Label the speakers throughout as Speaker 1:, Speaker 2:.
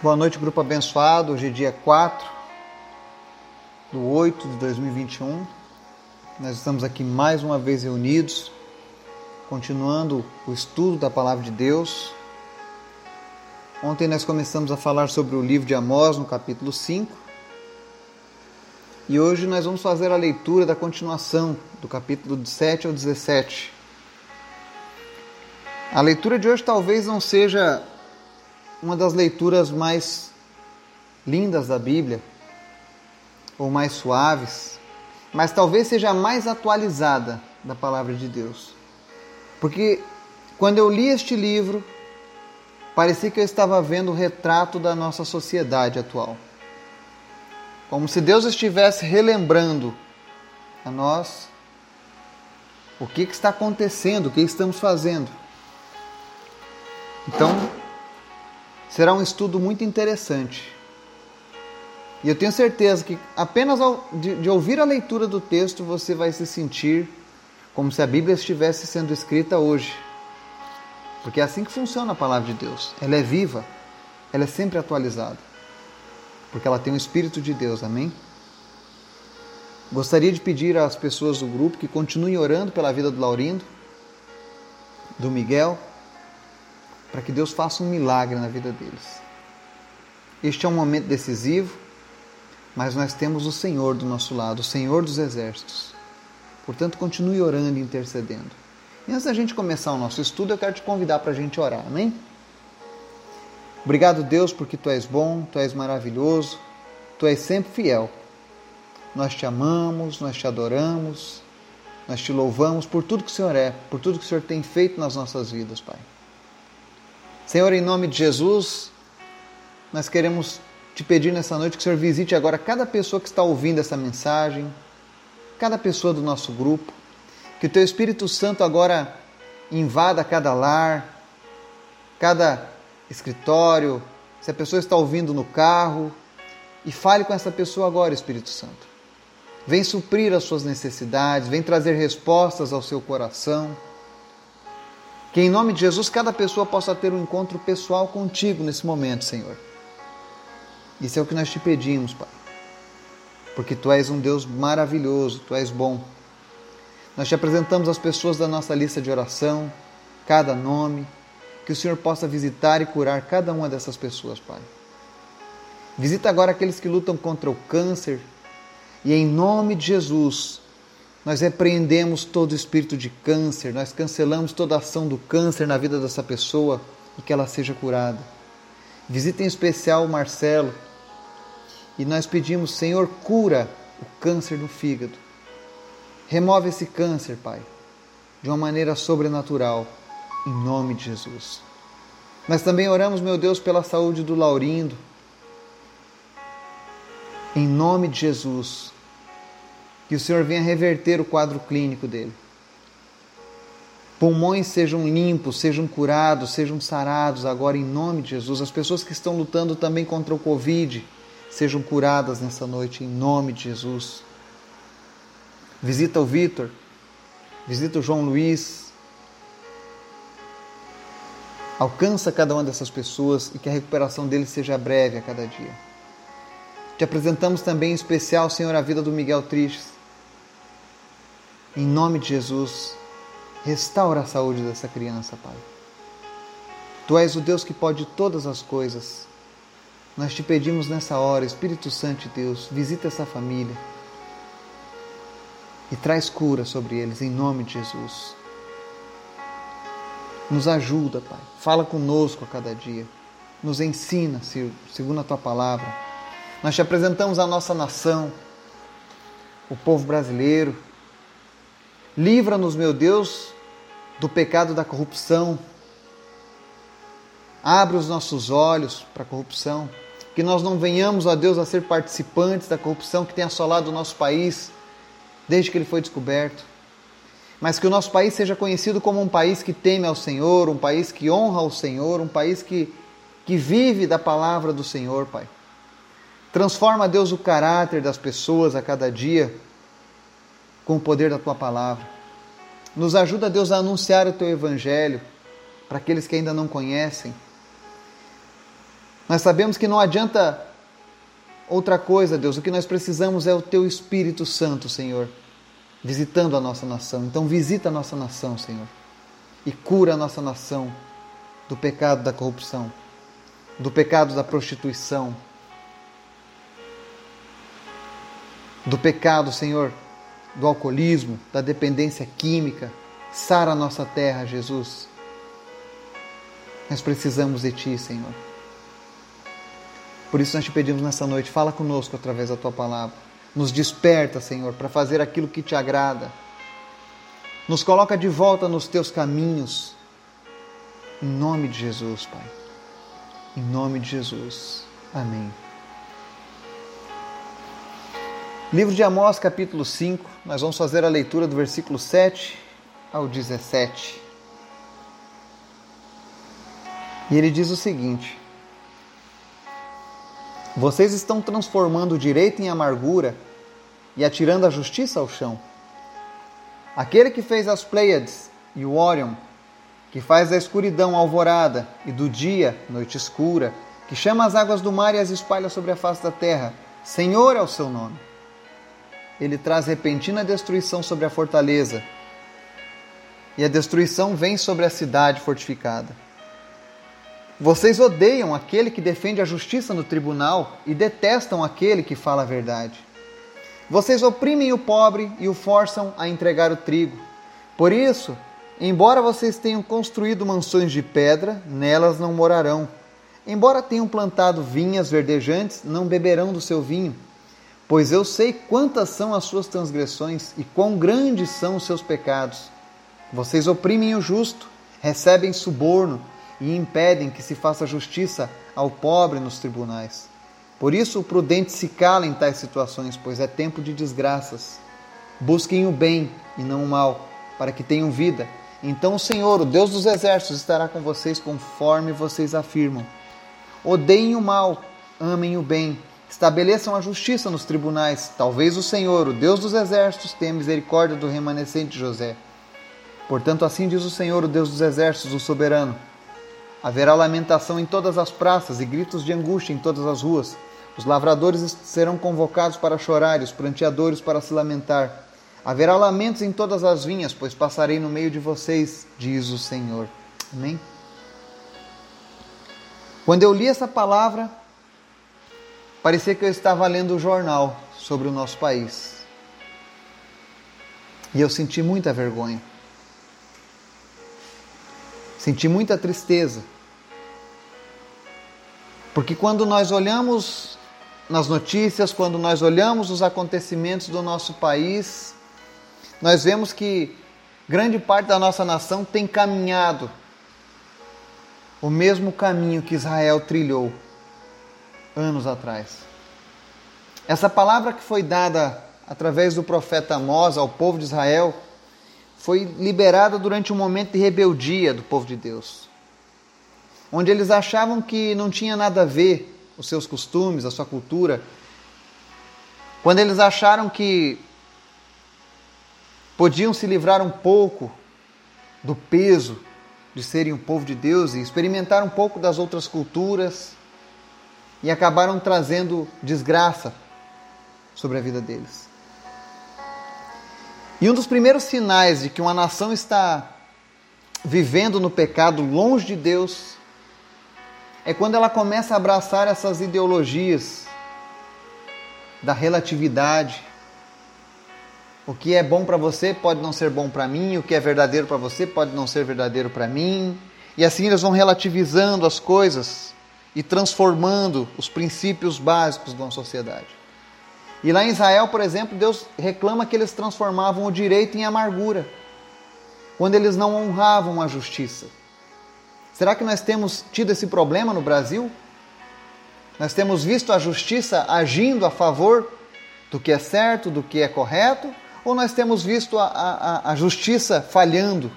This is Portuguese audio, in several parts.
Speaker 1: Boa noite, grupo abençoado. Hoje é dia 4 do 8 de 2021. Nós estamos aqui mais uma vez reunidos, continuando o estudo da palavra de Deus. Ontem nós começamos a falar sobre o livro de Amós, no capítulo 5. E hoje nós vamos fazer a leitura da continuação do capítulo de 7 ao 17. A leitura de hoje talvez não seja uma das leituras mais lindas da Bíblia, ou mais suaves, mas talvez seja a mais atualizada da palavra de Deus. Porque quando eu li este livro, parecia que eu estava vendo o retrato da nossa sociedade atual. Como se Deus estivesse relembrando a nós o que, que está acontecendo, o que estamos fazendo. Então, será um estudo muito interessante. E eu tenho certeza que apenas ao, de, de ouvir a leitura do texto você vai se sentir como se a Bíblia estivesse sendo escrita hoje. Porque é assim que funciona a palavra de Deus. Ela é viva, ela é sempre atualizada. Porque ela tem o Espírito de Deus, amém? Gostaria de pedir às pessoas do grupo que continuem orando pela vida do Laurindo, do Miguel, para que Deus faça um milagre na vida deles. Este é um momento decisivo, mas nós temos o Senhor do nosso lado, o Senhor dos exércitos. Portanto, continue orando e intercedendo. E antes da gente começar o nosso estudo, eu quero te convidar para a gente orar, amém? Obrigado, Deus, porque tu és bom, tu és maravilhoso, tu és sempre fiel. Nós te amamos, nós te adoramos, nós te louvamos por tudo que o Senhor é, por tudo que o Senhor tem feito nas nossas vidas, Pai. Senhor, em nome de Jesus, nós queremos te pedir nessa noite que o Senhor visite agora cada pessoa que está ouvindo essa mensagem, cada pessoa do nosso grupo, que o Teu Espírito Santo agora invada cada lar, cada escritório, se a pessoa está ouvindo no carro, e fale com essa pessoa agora, Espírito Santo. Vem suprir as suas necessidades, vem trazer respostas ao seu coração. Que em nome de Jesus cada pessoa possa ter um encontro pessoal contigo nesse momento, Senhor. Isso é o que nós te pedimos, Pai. Porque tu és um Deus maravilhoso, tu és bom. Nós te apresentamos as pessoas da nossa lista de oração, cada nome, que o Senhor possa visitar e curar cada uma dessas pessoas, Pai. Visita agora aqueles que lutam contra o câncer e em nome de Jesus, nós repreendemos todo espírito de câncer, nós cancelamos toda ação do câncer na vida dessa pessoa e que ela seja curada. Visita em especial o Marcelo e nós pedimos, Senhor, cura o câncer no fígado. Remove esse câncer, Pai, de uma maneira sobrenatural, em nome de Jesus. Nós também oramos, meu Deus, pela saúde do Laurindo. Em nome de Jesus, que o Senhor venha reverter o quadro clínico dele. Pulmões sejam limpos, sejam curados, sejam sarados agora em nome de Jesus. As pessoas que estão lutando também contra o Covid sejam curadas nessa noite em nome de Jesus. Visita o Vitor, visita o João Luiz. Alcança cada uma dessas pessoas e que a recuperação deles seja breve a cada dia. Te apresentamos também em especial, Senhor, a vida do Miguel Tristes. Em nome de Jesus, restaura a saúde dessa criança, Pai. Tu és o Deus que pode todas as coisas. Nós te pedimos nessa hora, Espírito Santo de Deus, visita essa família e traz cura sobre eles, em nome de Jesus. Nos ajuda, Pai. Fala conosco a cada dia. Nos ensina, segundo a tua palavra. Nós te apresentamos a nossa nação, o povo brasileiro, Livra-nos, meu Deus, do pecado da corrupção. Abre os nossos olhos para a corrupção. Que nós não venhamos, ó Deus, a ser participantes da corrupção que tem assolado o nosso país desde que ele foi descoberto. Mas que o nosso país seja conhecido como um país que teme ao Senhor, um país que honra ao Senhor, um país que, que vive da palavra do Senhor, Pai. Transforma, Deus, o caráter das pessoas a cada dia com o poder da tua palavra. Nos ajuda, Deus, a anunciar o teu evangelho para aqueles que ainda não conhecem. Nós sabemos que não adianta outra coisa, Deus. O que nós precisamos é o Teu Espírito Santo, Senhor, visitando a nossa nação. Então, visita a nossa nação, Senhor, e cura a nossa nação do pecado da corrupção, do pecado da prostituição, do pecado, Senhor, do alcoolismo, da dependência química. Sara a nossa terra, Jesus. Nós precisamos de Ti, Senhor. Por isso nós te pedimos nessa noite, fala conosco através da tua palavra. Nos desperta, Senhor, para fazer aquilo que te agrada. Nos coloca de volta nos teus caminhos. Em nome de Jesus, Pai. Em nome de Jesus. Amém. Livro de Amós, capítulo 5. Nós vamos fazer a leitura do versículo 7 ao 17. E ele diz o seguinte: vocês estão transformando o direito em amargura e atirando a justiça ao chão. Aquele que fez as Pleiades e o Órion, que faz da escuridão alvorada e do dia noite escura, que chama as águas do mar e as espalha sobre a face da terra, Senhor é o seu nome. Ele traz repentina destruição sobre a fortaleza, e a destruição vem sobre a cidade fortificada. Vocês odeiam aquele que defende a justiça no tribunal e detestam aquele que fala a verdade. Vocês oprimem o pobre e o forçam a entregar o trigo. Por isso, embora vocês tenham construído mansões de pedra, nelas não morarão. Embora tenham plantado vinhas verdejantes, não beberão do seu vinho. Pois eu sei quantas são as suas transgressões e quão grandes são os seus pecados. Vocês oprimem o justo, recebem suborno e impedem que se faça justiça ao pobre nos tribunais. Por isso, o prudente se cala em tais situações, pois é tempo de desgraças. Busquem o bem e não o mal, para que tenham vida. Então o Senhor, o Deus dos exércitos, estará com vocês conforme vocês afirmam. Odeiem o mal, amem o bem, estabeleçam a justiça nos tribunais. Talvez o Senhor, o Deus dos exércitos, tenha misericórdia do remanescente José. Portanto, assim diz o Senhor, o Deus dos exércitos, o soberano Haverá lamentação em todas as praças e gritos de angústia em todas as ruas. Os lavradores serão convocados para chorar e os pranteadores para se lamentar. Haverá lamentos em todas as vinhas, pois passarei no meio de vocês, diz o Senhor. Amém? Quando eu li essa palavra, parecia que eu estava lendo o jornal sobre o nosso país. E eu senti muita vergonha. Senti muita tristeza. Porque quando nós olhamos nas notícias, quando nós olhamos os acontecimentos do nosso país, nós vemos que grande parte da nossa nação tem caminhado o mesmo caminho que Israel trilhou anos atrás. Essa palavra que foi dada através do profeta Amós ao povo de Israel foi liberada durante um momento de rebeldia do povo de Deus, onde eles achavam que não tinha nada a ver os seus costumes, a sua cultura, quando eles acharam que podiam se livrar um pouco do peso de serem o povo de Deus e experimentar um pouco das outras culturas e acabaram trazendo desgraça sobre a vida deles. E um dos primeiros sinais de que uma nação está vivendo no pecado longe de Deus é quando ela começa a abraçar essas ideologias da relatividade. O que é bom para você pode não ser bom para mim, o que é verdadeiro para você pode não ser verdadeiro para mim. E assim eles vão relativizando as coisas e transformando os princípios básicos de uma sociedade. E lá em Israel, por exemplo, Deus reclama que eles transformavam o direito em amargura, quando eles não honravam a justiça. Será que nós temos tido esse problema no Brasil? Nós temos visto a justiça agindo a favor do que é certo, do que é correto, ou nós temos visto a, a, a justiça falhando,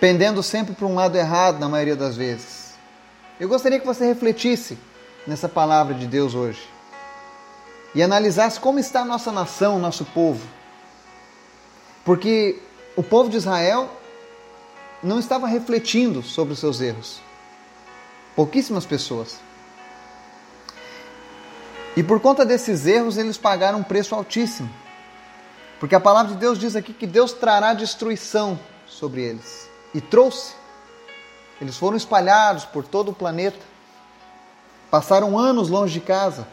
Speaker 1: pendendo sempre para um lado errado na maioria das vezes? Eu gostaria que você refletisse nessa palavra de Deus hoje e analisasse como está a nossa nação, nosso povo. Porque o povo de Israel não estava refletindo sobre os seus erros. Pouquíssimas pessoas. E por conta desses erros, eles pagaram um preço altíssimo. Porque a palavra de Deus diz aqui que Deus trará destruição sobre eles. E trouxe. Eles foram espalhados por todo o planeta. Passaram anos longe de casa.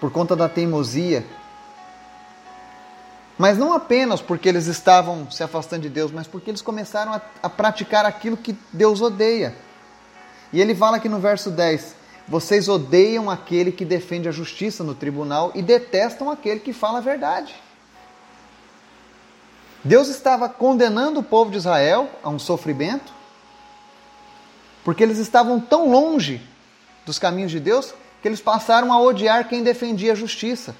Speaker 1: Por conta da teimosia. Mas não apenas porque eles estavam se afastando de Deus, mas porque eles começaram a, a praticar aquilo que Deus odeia. E ele fala aqui no verso 10: Vocês odeiam aquele que defende a justiça no tribunal e detestam aquele que fala a verdade. Deus estava condenando o povo de Israel a um sofrimento, porque eles estavam tão longe dos caminhos de Deus que eles passaram a odiar quem defendia a justiça.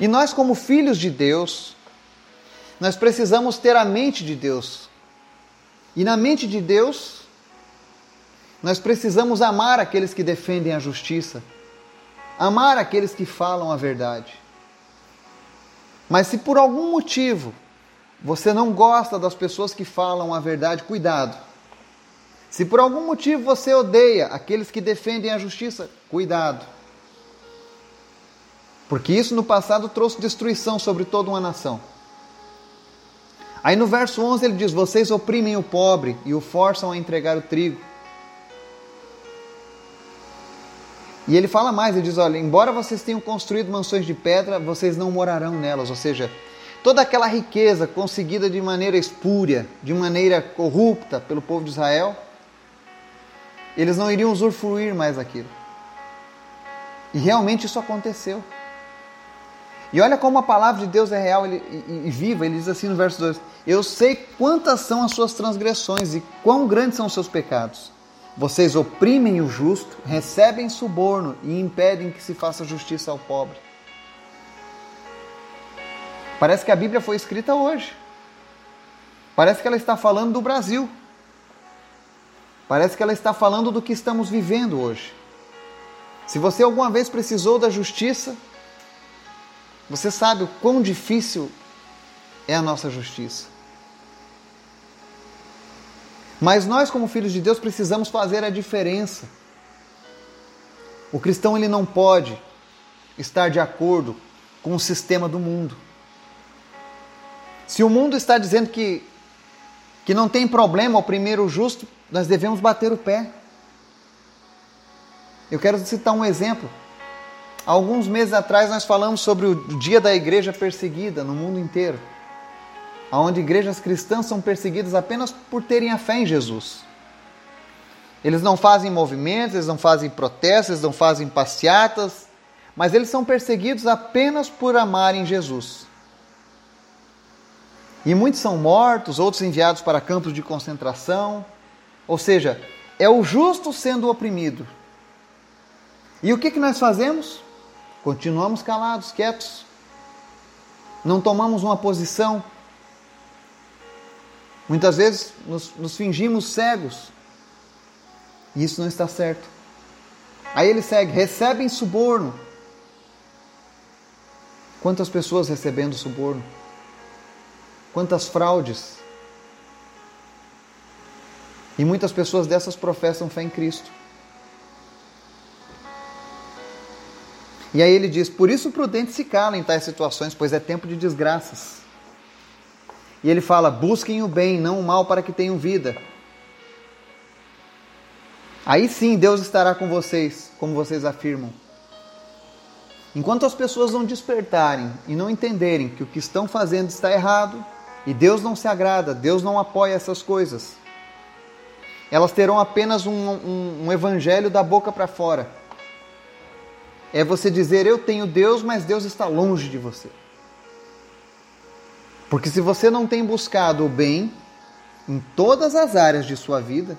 Speaker 1: E nós, como filhos de Deus, nós precisamos ter a mente de Deus e na mente de Deus, nós precisamos amar aqueles que defendem a justiça, amar aqueles que falam a verdade. Mas se por algum motivo você não gosta das pessoas que falam a verdade, cuidado. Se por algum motivo você odeia aqueles que defendem a justiça, cuidado. Porque isso no passado trouxe destruição sobre toda uma nação. Aí no verso 11 ele diz: Vocês oprimem o pobre e o forçam a entregar o trigo. E ele fala mais: Ele diz, Olha, embora vocês tenham construído mansões de pedra, vocês não morarão nelas. Ou seja, toda aquela riqueza conseguida de maneira espúria, de maneira corrupta pelo povo de Israel, eles não iriam usufruir mais aquilo. E realmente isso aconteceu. E olha como a palavra de Deus é real e, e, viva. Ele diz assim no verso 2: Eu sei quantas são as suas transgressões e quão grandes são os seus pecados. Vocês oprimem o justo, recebem suborno e impedem que se faça justiça ao pobre. Parece que a Bíblia foi escrita hoje. Parece que ela está falando do Brasil. Parece que ela está falando do que estamos vivendo hoje. Se você alguma vez precisou da justiça, você sabe o quão difícil é a nossa justiça. Mas nós, como filhos de Deus, precisamos fazer a diferença. O cristão ele não pode estar de acordo com o sistema do mundo. Se o mundo está dizendo que, que não tem problema o justo, nós devemos bater o pé. Eu quero citar um exemplo. Alguns meses atrás nós falamos sobre o dia da igreja perseguida no mundo inteiro, onde igrejas cristãs são perseguidas apenas por terem a fé em Jesus. Eles não fazem movimentos, eles não fazem protestos, eles não fazem passeatas, mas eles são perseguidos apenas por amarem Jesus. E muitos são mortos, outros enviados para campos de concentração. Ou seja, é o justo sendo oprimido. E o que, que nós fazemos? Continuamos calados, quietos. Não tomamos uma posição. Muitas vezes nos, nos fingimos cegos. E isso não está certo. Aí ele segue: recebem suborno. Quantas pessoas recebendo suborno? Quantas fraudes? E muitas pessoas dessas professam fé em Cristo. E aí ele diz: Por isso prudente se cala em tais situações, pois é tempo de desgraças. E ele fala: Busquem o bem, não o mal, para que tenham vida. Aí sim Deus estará com vocês, como vocês afirmam. Enquanto as pessoas não despertarem e não entenderem que o que estão fazendo está errado e Deus não se agrada, Deus não apoia essas coisas, elas terão apenas um, um, um evangelho da boca para fora é você dizer eu tenho Deus, mas Deus está longe de você. Porque se você não tem buscado o bem em todas as áreas de sua vida,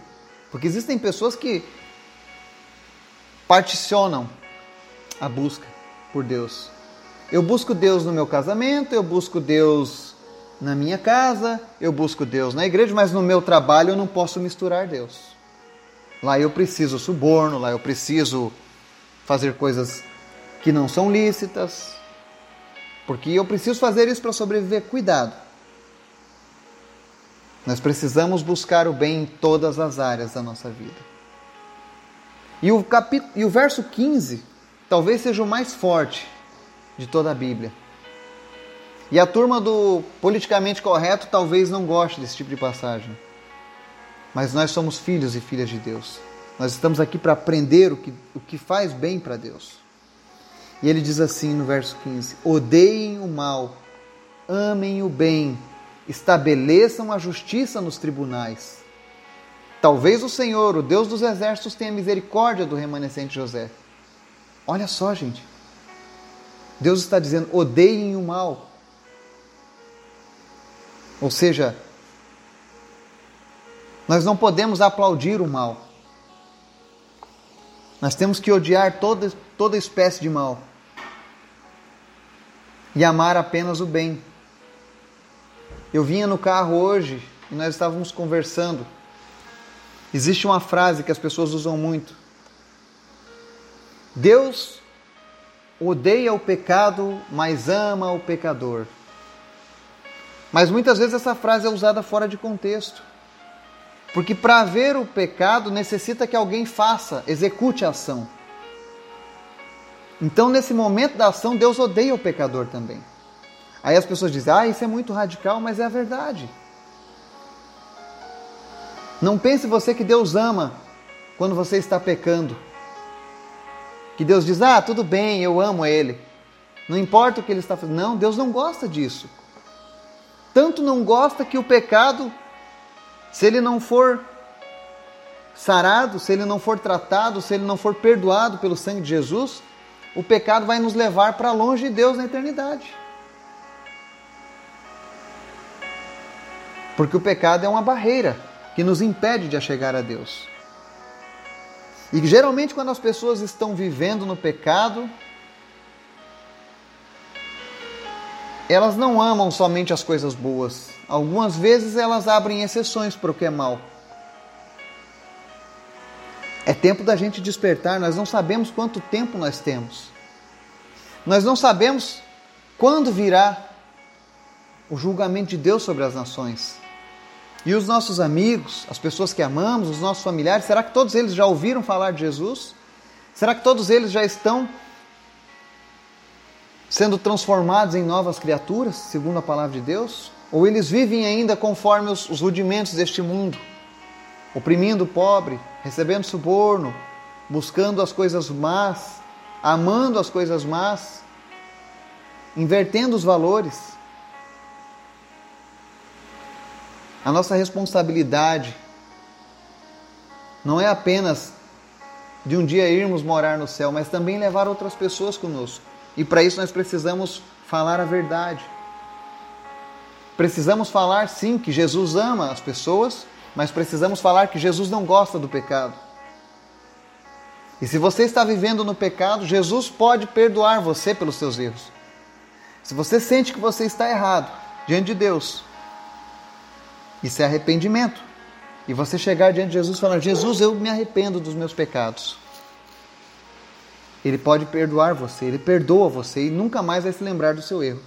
Speaker 1: porque existem pessoas que particionam a busca por Deus. Eu busco Deus no meu casamento, eu busco Deus na minha casa, eu busco Deus na igreja, mas no meu trabalho eu não posso misturar Deus. Lá eu preciso suborno, lá eu preciso fazer coisas que não são lícitas, porque eu preciso fazer isso para sobreviver. Cuidado. Nós precisamos buscar o bem em todas as áreas da nossa vida. E o, capítulo, e o verso 15 talvez seja o mais forte de toda a Bíblia. E a turma do politicamente correto talvez não goste desse tipo de passagem. Mas nós somos filhos e filhas de Deus. Nós estamos aqui para aprender o que, o que faz bem para Deus. E ele diz assim no verso 15: Odeiem o mal, amem o bem, estabeleçam a justiça nos tribunais. Talvez o Senhor, o Deus dos exércitos, tenha misericórdia do remanescente José. Olha só, gente. Deus está dizendo: odeiem o mal. Ou seja, nós não podemos aplaudir o mal. Nós temos que odiar toda, toda espécie de mal e amar apenas o bem. Eu vinha no carro hoje e nós estávamos conversando. Existe uma frase que as pessoas usam muito. Deus odeia o pecado, mas ama o pecador. Mas muitas vezes essa frase é usada fora de contexto. Porque para ver o pecado necessita que alguém faça, execute a ação. Então, nesse momento da ação, Deus odeia o pecador também. Aí as pessoas dizem: ah, isso é muito radical, mas é a verdade. Não pense você que Deus ama quando você está pecando. Que Deus diz: ah, tudo bem, eu amo Ele. Não importa o que Ele está fazendo. Não, Deus não gosta disso. Tanto não gosta que o pecado, se ele não for sarado, se ele não for tratado, se ele não for perdoado pelo sangue de Jesus, o pecado vai nos levar para longe de Deus na eternidade. Porque o pecado é uma barreira que nos impede de chegar a Deus. E geralmente, quando as pessoas estão vivendo no pecado, elas não amam somente as coisas boas. Algumas vezes elas abrem exceções para o que é mal. É tempo da gente despertar, nós não sabemos quanto tempo nós temos. Nós não sabemos quando virá o julgamento de Deus sobre as nações. E os nossos amigos, as pessoas que amamos, os nossos familiares, será que todos eles já ouviram falar de Jesus? Será que todos eles já estão sendo transformados em novas criaturas, segundo a palavra de Deus? Ou eles vivem ainda conforme os, os rudimentos deste mundo, oprimindo o pobre, recebendo suborno, buscando as coisas más, amando as coisas más, invertendo os valores? A nossa responsabilidade não é apenas de um dia irmos morar no céu, mas também levar outras pessoas conosco. E para isso nós precisamos falar a verdade. Precisamos falar sim que Jesus ama as pessoas, mas precisamos falar que Jesus não gosta do pecado. E se você está vivendo no pecado, Jesus pode perdoar você pelos seus erros. Se você sente que você está errado diante de Deus, isso é arrependimento. E você chegar diante de Jesus e falar: Jesus, eu me arrependo dos meus pecados. Ele pode perdoar você, ele perdoa você e nunca mais vai se lembrar do seu erro.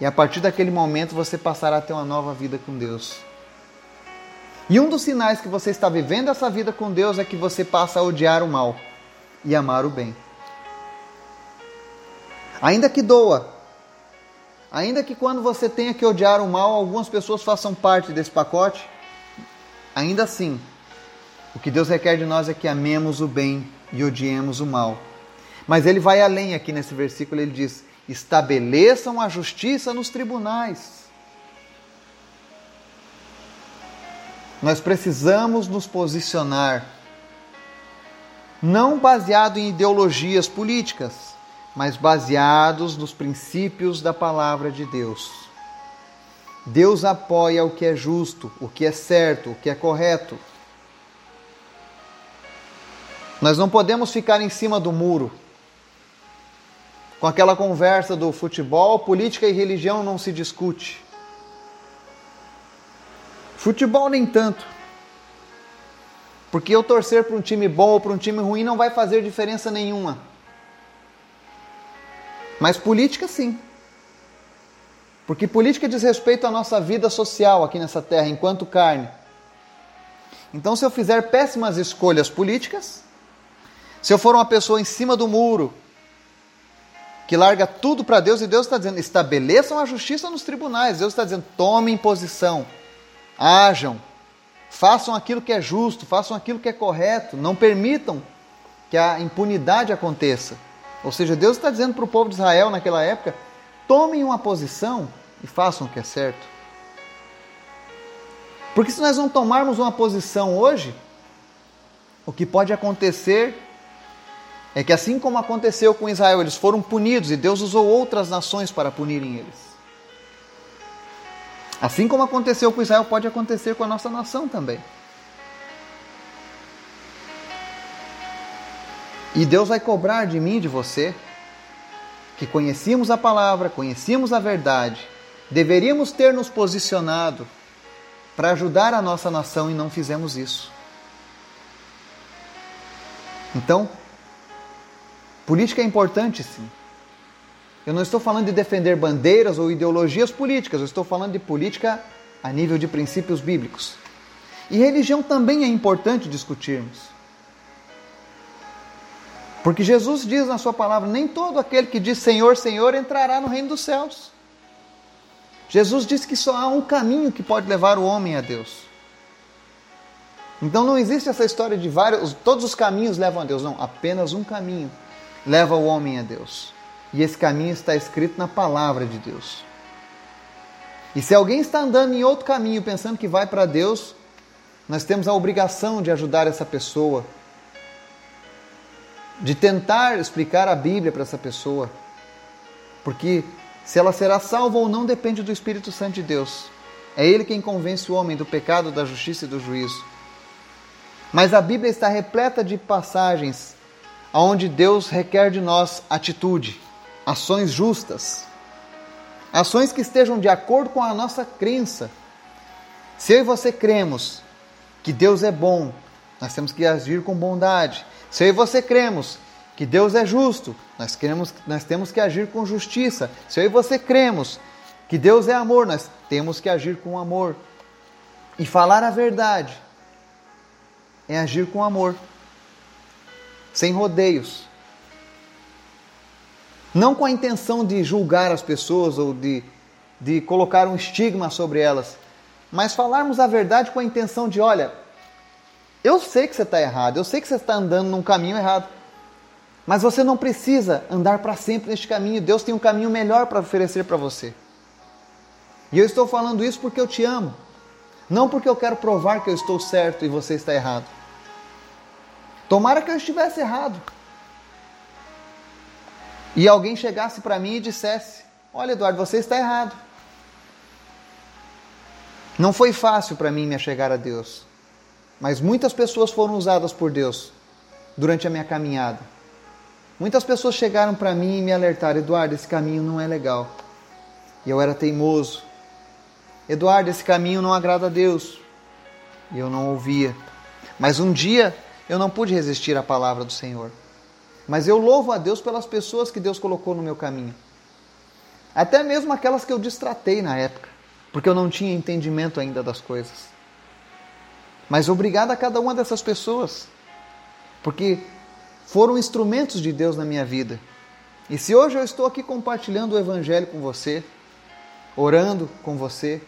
Speaker 1: E a partir daquele momento você passará a ter uma nova vida com Deus. E um dos sinais que você está vivendo essa vida com Deus é que você passa a odiar o mal e amar o bem. Ainda que doa, Ainda que quando você tenha que odiar o mal, algumas pessoas façam parte desse pacote, ainda assim, o que Deus requer de nós é que amemos o bem e odiemos o mal. Mas ele vai além aqui nesse versículo, ele diz: estabeleçam a justiça nos tribunais. Nós precisamos nos posicionar, não baseado em ideologias políticas, mas baseados nos princípios da palavra de Deus. Deus apoia o que é justo, o que é certo, o que é correto. Nós não podemos ficar em cima do muro com aquela conversa do futebol, política e religião não se discute. Futebol nem tanto. Porque eu torcer para um time bom ou para um time ruim não vai fazer diferença nenhuma. Mas política, sim. Porque política diz respeito à nossa vida social aqui nessa terra, enquanto carne. Então, se eu fizer péssimas escolhas políticas, se eu for uma pessoa em cima do muro, que larga tudo para Deus, e Deus está dizendo: estabeleçam a justiça nos tribunais. Deus está dizendo: tomem posição, ajam, façam aquilo que é justo, façam aquilo que é correto, não permitam que a impunidade aconteça. Ou seja, Deus está dizendo para o povo de Israel naquela época: tomem uma posição e façam o que é certo. Porque se nós não tomarmos uma posição hoje, o que pode acontecer é que assim como aconteceu com Israel, eles foram punidos e Deus usou outras nações para punirem eles. Assim como aconteceu com Israel, pode acontecer com a nossa nação também. E Deus vai cobrar de mim, de você, que conhecíamos a palavra, conhecíamos a verdade, deveríamos ter nos posicionado para ajudar a nossa nação e não fizemos isso. Então, Política é importante, sim. Eu não estou falando de defender bandeiras ou ideologias políticas, eu estou falando de política a nível de princípios bíblicos. E religião também é importante discutirmos. Porque Jesus diz na sua palavra: nem todo aquele que diz Senhor, Senhor entrará no reino dos céus. Jesus disse que só há um caminho que pode levar o homem a Deus. Então não existe essa história de vários, todos os caminhos levam a Deus, não, apenas um caminho leva o homem a Deus. E esse caminho está escrito na palavra de Deus. E se alguém está andando em outro caminho pensando que vai para Deus, nós temos a obrigação de ajudar essa pessoa, de tentar explicar a Bíblia para essa pessoa. Porque se ela será salva ou não depende do Espírito Santo de Deus. É Ele quem convence o homem do pecado, da justiça e do juízo. Mas a Bíblia está repleta de passagens onde Deus requer de nós atitude, ações justas, ações que estejam de acordo com a nossa crença. Se eu e você cremos que Deus é bom, nós temos que agir com bondade. Se eu e você cremos que Deus é justo, nós, queremos, nós temos que agir com justiça. Se eu e você cremos que Deus é amor, nós temos que agir com amor. E falar a verdade é agir com amor sem rodeios. Não com a intenção de julgar as pessoas ou de, de colocar um estigma sobre elas, mas falarmos a verdade com a intenção de: olha, eu sei que você está errado, eu sei que você está andando num caminho errado, mas você não precisa andar para sempre neste caminho. Deus tem um caminho melhor para oferecer para você. E eu estou falando isso porque eu te amo, não porque eu quero provar que eu estou certo e você está errado. Tomara que eu estivesse errado. E alguém chegasse para mim e dissesse: Olha, Eduardo, você está errado. Não foi fácil para mim me chegar a Deus, mas muitas pessoas foram usadas por Deus durante a minha caminhada. Muitas pessoas chegaram para mim e me alertaram: Eduardo, esse caminho não é legal. E eu era teimoso. Eduardo, esse caminho não agrada a Deus. E eu não ouvia. Mas um dia eu não pude resistir à palavra do Senhor. Mas eu louvo a Deus pelas pessoas que Deus colocou no meu caminho. Até mesmo aquelas que eu distratei na época, porque eu não tinha entendimento ainda das coisas. Mas obrigado a cada uma dessas pessoas, porque foram instrumentos de Deus na minha vida. E se hoje eu estou aqui compartilhando o Evangelho com você, orando com você,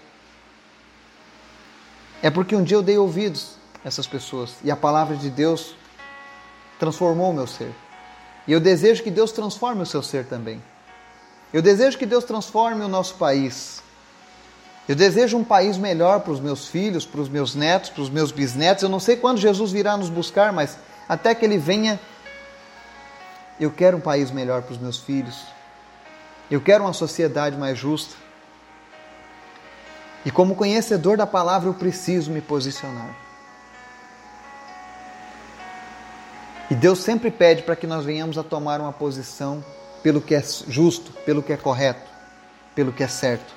Speaker 1: é porque um dia eu dei ouvidos essas pessoas. E a palavra de Deus transformou o meu ser. E eu desejo que Deus transforme o seu ser também. Eu desejo que Deus transforme o nosso país. Eu desejo um país melhor para os meus filhos, para os meus netos, para os meus bisnetos. Eu não sei quando Jesus virá nos buscar, mas até que ele venha, eu quero um país melhor para os meus filhos. Eu quero uma sociedade mais justa. E como conhecedor da palavra, eu preciso me posicionar. E Deus sempre pede para que nós venhamos a tomar uma posição pelo que é justo, pelo que é correto, pelo que é certo.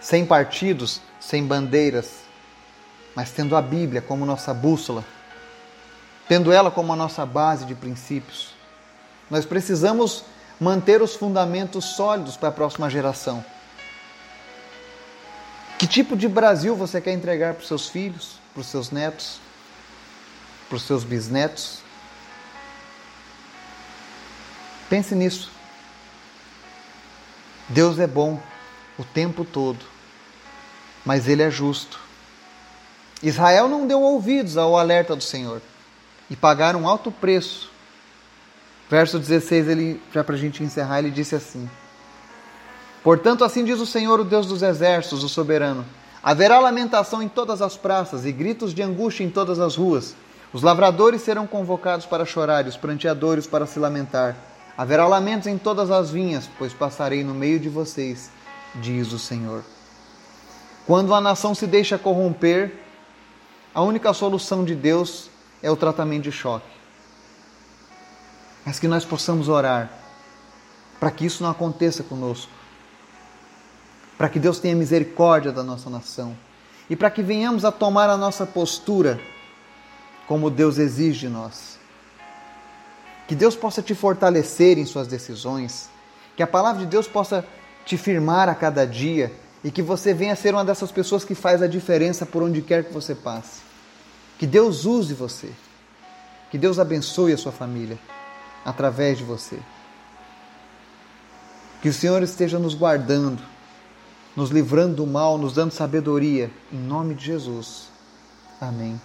Speaker 1: Sem partidos, sem bandeiras, mas tendo a Bíblia como nossa bússola, tendo ela como a nossa base de princípios. Nós precisamos manter os fundamentos sólidos para a próxima geração. Que tipo de Brasil você quer entregar para os seus filhos, para os seus netos, para os seus bisnetos? Pense nisso. Deus é bom o tempo todo, mas Ele é justo. Israel não deu ouvidos ao alerta do Senhor e pagaram alto preço. Verso 16, ele, já para a gente encerrar, ele disse assim: Portanto, assim diz o Senhor, o Deus dos exércitos, o soberano: haverá lamentação em todas as praças e gritos de angústia em todas as ruas. Os lavradores serão convocados para chorar e os pranteadores para se lamentar. Haverá lamentos em todas as vinhas, pois passarei no meio de vocês, diz o Senhor. Quando a nação se deixa corromper, a única solução de Deus é o tratamento de choque. Mas que nós possamos orar para que isso não aconteça conosco. Para que Deus tenha misericórdia da nossa nação. E para que venhamos a tomar a nossa postura como Deus exige de nós. Que Deus possa te fortalecer em suas decisões. Que a palavra de Deus possa te firmar a cada dia. E que você venha ser uma dessas pessoas que faz a diferença por onde quer que você passe. Que Deus use você. Que Deus abençoe a sua família através de você. Que o Senhor esteja nos guardando, nos livrando do mal, nos dando sabedoria. Em nome de Jesus. Amém.